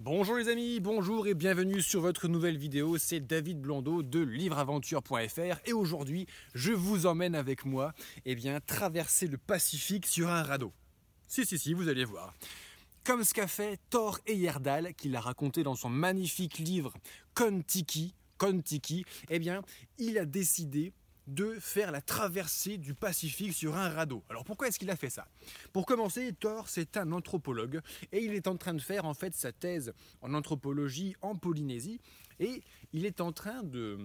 Bonjour les amis, bonjour et bienvenue sur votre nouvelle vidéo, c'est David Blondeau de livreaventure.fr et aujourd'hui je vous emmène avec moi eh bien, traverser le Pacifique sur un radeau. Si si si, vous allez voir. Comme ce qu'a fait Thor Heyerdahl, qu'il a raconté dans son magnifique livre Kon-Tiki, eh bien il a décidé de faire la traversée du Pacifique sur un radeau. Alors pourquoi est-ce qu'il a fait ça? Pour commencer, Thor, c'est un anthropologue et il est en train de faire en fait sa thèse en anthropologie en Polynésie et il est en train de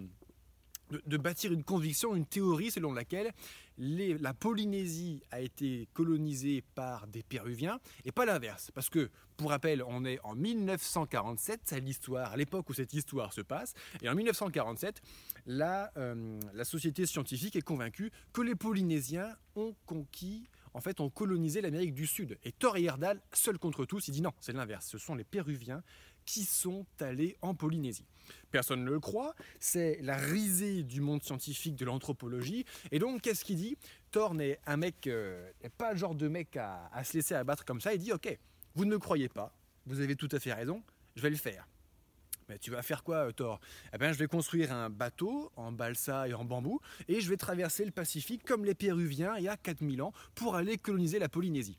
de, bâtir une conviction, une théorie selon laquelle la Polynésie a été colonisée par des Péruviens et pas l'inverse. Parce que, pour rappel, on est en 1947, c'est l'histoire, à l'époque où cette histoire se passe, et en 1947, la, euh, la société scientifique est convaincue que les Polynésiens ont conquis en fait, ont colonisé l'Amérique du Sud. Et Thor Heyerdahl, seul contre tous, il dit non, c'est l'inverse. Ce sont les Péruviens qui sont allés en Polynésie. Personne ne le croit, c'est la risée du monde scientifique de l'anthropologie. Et donc, qu'est-ce qu'il dit? Thor n'est un mec, euh, pas le genre de mec à, se laisser abattre comme ça. Il dit Ok, vous ne me croyez pas, vous avez tout à fait raison, je vais le faire. Mais tu vas faire quoi, euh, Thor? Eh bien, je vais construire un bateau en balsa et en bambou et je vais traverser le Pacifique comme les Péruviens il y a 4000 ans pour aller coloniser la Polynésie.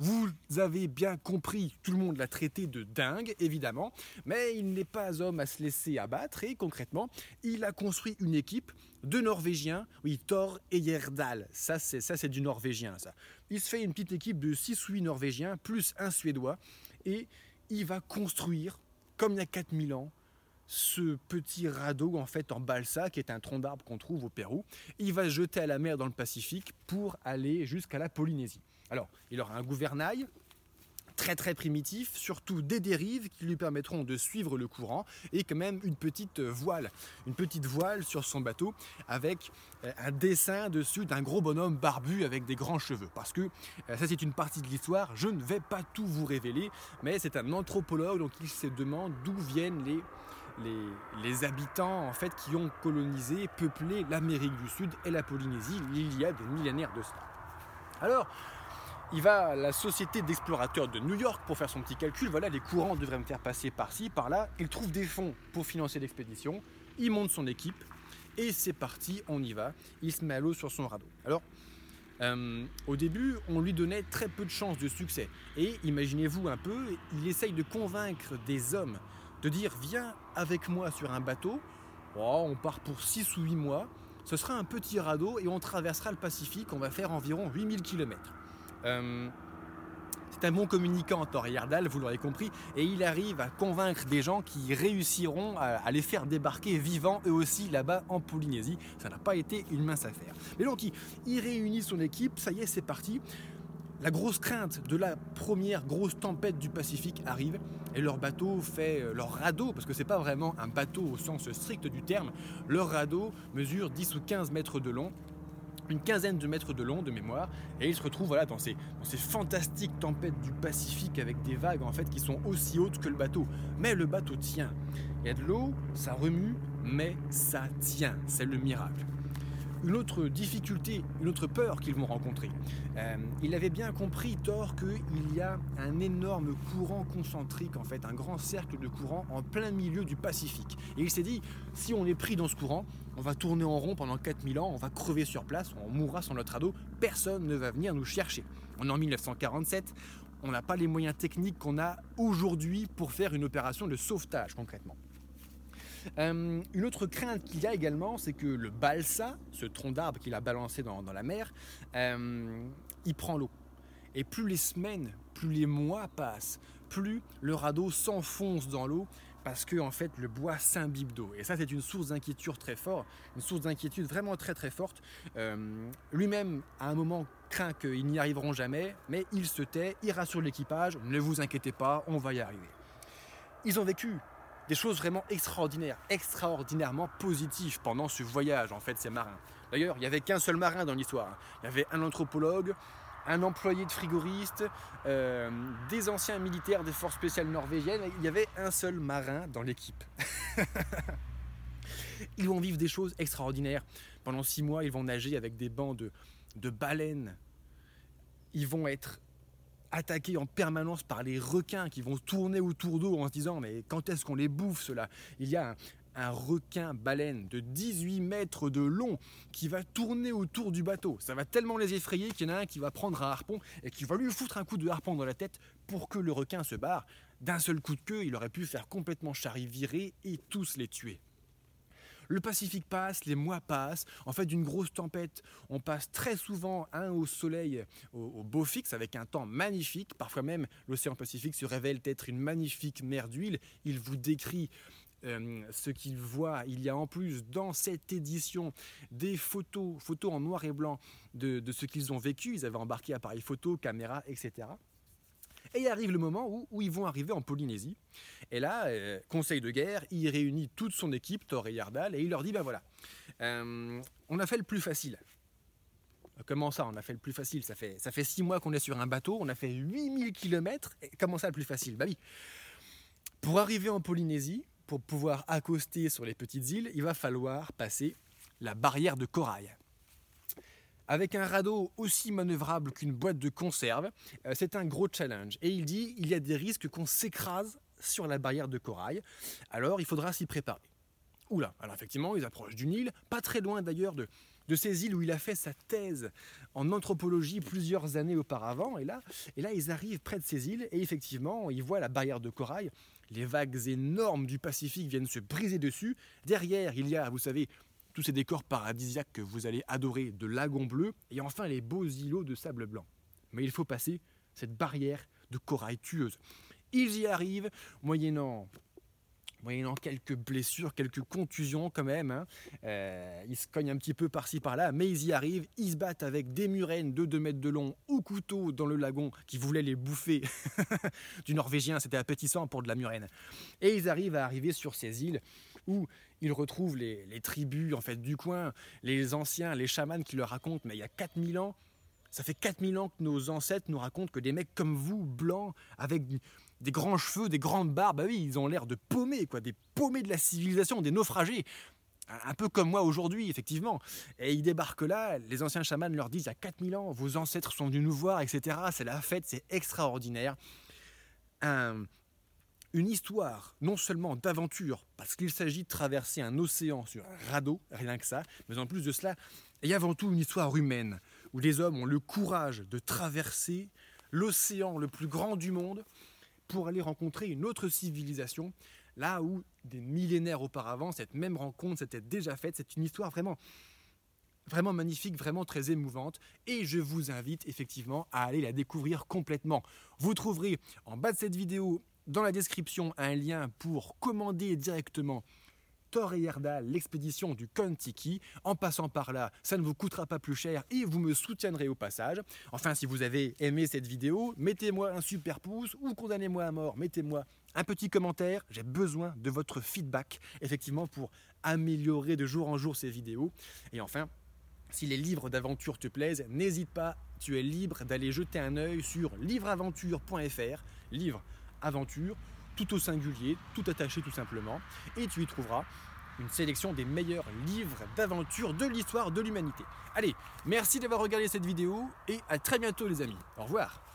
Vous avez bien compris, tout le monde l'a traité de dingue, évidemment, mais il n'est pas homme à se laisser abattre et concrètement, il a construit une équipe de Norvégiens, oui, Thor Heyerdahl, ça c'est, ça c'est du Norvégien, ça. Il se fait une petite équipe de 6 ou 8 Norvégiens, plus un Suédois, et il va construire, comme il y a 4000 ans, ce petit radeau en fait en balsa qui est un tronc d'arbre qu'on trouve au Pérou. Il va se jeter à la mer dans le Pacifique pour aller jusqu'à la Polynésie. Alors, il aura un gouvernail très très primitif, surtout des dérives qui lui permettront de suivre le courant et quand même une petite voile, une petite voile sur son bateau avec euh, un dessin dessus d'un gros bonhomme barbu avec des grands cheveux. Parce que euh, ça c'est une partie de l'histoire, je ne vais pas tout vous révéler, mais c'est un anthropologue donc il se demande d'où viennent les, les, habitants en fait qui ont colonisé, peuplé l'Amérique du Sud et la Polynésie il y a des millénaires de cela. Alors, il va à la société d'explorateurs de New York pour faire son petit calcul. Voilà, les courants devraient me faire passer par-ci, par-là. Il trouve des fonds pour financer l'expédition. Il monte son équipe. Et c'est parti, on y va. Il se met à l'eau sur son radeau. Alors, euh, au début, on lui donnait très peu de chances de succès. Et imaginez-vous un peu, il essaye de convaincre des hommes de dire Viens avec moi sur un bateau. Oh, on part pour 6 ou 8 mois. Ce sera un petit radeau et on traversera le Pacifique. On va faire environ 8000 km. Euh, c'est un bon communicant, Thor Yardal, vous l'aurez compris, et il arrive à convaincre des gens qui réussiront à, les faire débarquer vivants eux aussi là-bas en Polynésie. Ça n'a pas été une mince affaire. Mais donc il, réunit son équipe, ça y est, c'est parti. La grosse crainte de la première grosse tempête du Pacifique arrive et leur bateau fait euh, leur radeau, parce que c'est pas vraiment un bateau au sens strict du terme, leur radeau mesure 10 ou 15 mètres de long une quinzaine de mètres de long de mémoire, et il se retrouve voilà, dans, ces, ces fantastiques tempêtes du Pacifique avec des vagues en fait qui sont aussi hautes que le bateau. Mais le bateau tient. Il y a de l'eau, ça remue, mais ça tient. C'est le miracle une autre difficulté, une autre peur qu'ils vont rencontrer. Euh, il avait bien compris, Thor, qu'il y a un énorme courant concentrique, en fait, un grand cercle de courant en plein milieu du Pacifique. Et il s'est dit, si on est pris dans ce courant, on va tourner en rond pendant 4000 ans, on va crever sur place, on mourra sans notre ado, personne ne va venir nous chercher. On est en 1947, on n'a pas les moyens techniques qu'on a aujourd'hui pour faire une opération de sauvetage concrètement. Euh, une autre crainte qu'il y a également, c'est que le balsa, ce tronc d'arbre qu'il a balancé dans, la mer, euh, il prend l'eau. Et plus les semaines, plus les mois passent, plus le radeau s'enfonce dans l'eau parce que en fait le bois s'imbibe d'eau. Et ça c'est une source d'inquiétude très forte, une source d'inquiétude vraiment très très forte. Euh, lui-même à un moment craint qu'ils n'y arriveront jamais, mais il se tait, il rassure l'équipage, ne vous inquiétez pas, on va y arriver. Ils ont vécu des choses vraiment extraordinaires, extraordinairement positives pendant ce voyage, en fait, ces marins. D'ailleurs, il n'y avait qu'un seul marin dans l'histoire. Hein. Il y avait un anthropologue, un employé de frigoriste, euh, des anciens militaires des forces spéciales norvégiennes. Il y avait un seul marin dans l'équipe. ils vont vivre des choses extraordinaires. Pendant six mois, ils vont nager avec des bancs de, de baleines. Ils vont être attaqués en permanence par les requins qui vont tourner autour d'eux en se disant mais quand est-ce qu'on les bouffe cela Il y a un, requin baleine de 18 mètres de long qui va tourner autour du bateau. Ça va tellement les effrayer qu'il y en a un qui va prendre un harpon et qui va lui foutre un coup de harpon dans la tête pour que le requin se barre. D'un seul coup de queue, il aurait pu faire complètement charivirer et tous les tuer. Le Pacifique passe, les mois passent. En fait, d'une grosse tempête, on passe très souvent un au soleil, au, beau fixe, avec un temps magnifique. Parfois même, l'océan Pacifique se révèle être une magnifique mer d'huile. Il vous décrit euh, ce qu'il voit. Il y a en plus dans cette édition des photos, photos en noir et blanc de, ce qu'ils ont vécu. Ils avaient embarqué appareil photo, caméra, etc. Et il arrive le moment où, ils vont arriver en Polynésie. Et là, euh, conseil de guerre, il réunit toute son équipe, Thor et Yardal, et il leur dit, ben voilà, euh, on a fait le plus facile. Comment ça, on a fait le plus facile? Ça fait, ça fait six mois qu'on est sur un bateau, on a fait 8000 km, et comment ça le plus facile? Bah oui, pour arriver en Polynésie, pour pouvoir accoster sur les petites îles, il va falloir passer la barrière de corail. Avec un radeau aussi manœuvrable qu'une boîte de conserve, euh, c'est un gros challenge. Et il dit il y a des risques qu'on s'écrase sur la barrière de corail, alors il faudra s'y préparer. Oula, alors effectivement, ils approchent d'une île, pas très loin d'ailleurs de, de ces îles où il a fait sa thèse en anthropologie plusieurs années auparavant. Et là, et là, ils arrivent près de ces îles et effectivement, ils voient la barrière de corail les vagues énormes du Pacifique viennent se briser dessus. Derrière, il y a, vous savez, tous ces décors paradisiaques que vous allez adorer de lagons bleus, et enfin les beaux îlots de sable blanc. Mais il faut passer cette barrière de corail tueuse. Ils y arrivent, moyennant moyennant quelques blessures, quelques contusions quand même. Hein. Euh, ils se cognent un petit peu par-ci par-là, mais ils y arrivent. Ils se battent avec des murènes de 2 mètres de long ou couteau dans le lagon qui voulait les bouffer du norvégien. C'était appétissant pour de la murène. Et ils arrivent à arriver sur ces îles où ils retrouvent les, les tribus en fait du coin, les anciens, les chamans qui leur racontent, mais il y a 4000 ans, ça fait 4000 ans que nos ancêtres nous racontent que des mecs comme vous, blancs, avec des grands cheveux, des grandes barbes, bah oui, ils ont l'air de paumés, quoi, des paumés de la civilisation, des naufragés. Un peu comme moi aujourd'hui, effectivement. Et ils débarquent là, les anciens chamans leur disent, il y a 4000 ans, vos ancêtres sont venus nous voir, etc. C'est la fête, c'est extraordinaire. Une histoire, non seulement d'aventure, parce qu'il s'agit de traverser un océan sur un radeau, rien que ça, mais en plus de cela, et avant tout une histoire humaine, où les hommes ont le courage de traverser l'océan le plus grand du monde pour aller rencontrer une autre civilisation, là où des millénaires auparavant, cette même rencontre s'était déjà faite. C'est une histoire vraiment, vraiment magnifique, vraiment très émouvante, et je vous invite effectivement à aller la découvrir complètement. Vous trouverez en bas de cette vidéo, dans la description, un lien pour commander directement Thor et Yerdal, l'expédition du Kontiki. En passant par là, ça ne vous coûtera pas plus cher et vous me soutiendrez au passage. Enfin, si vous avez aimé cette vidéo, mettez-moi un super pouce ou condamnez-moi à mort, mettez-moi un petit commentaire. J'ai besoin de votre feedback, effectivement, pour améliorer de jour en jour ces vidéos. Et enfin, si les livres d'aventure te plaisent, n'hésite pas, tu es libre d'aller jeter un œil sur livreaventure.fr, livre aventure tout au singulier, tout attaché tout simplement, et tu y trouveras une sélection des meilleurs livres d'aventure de l'histoire de l'humanité. Allez, merci d'avoir regardé cette vidéo et à très bientôt les amis. Au revoir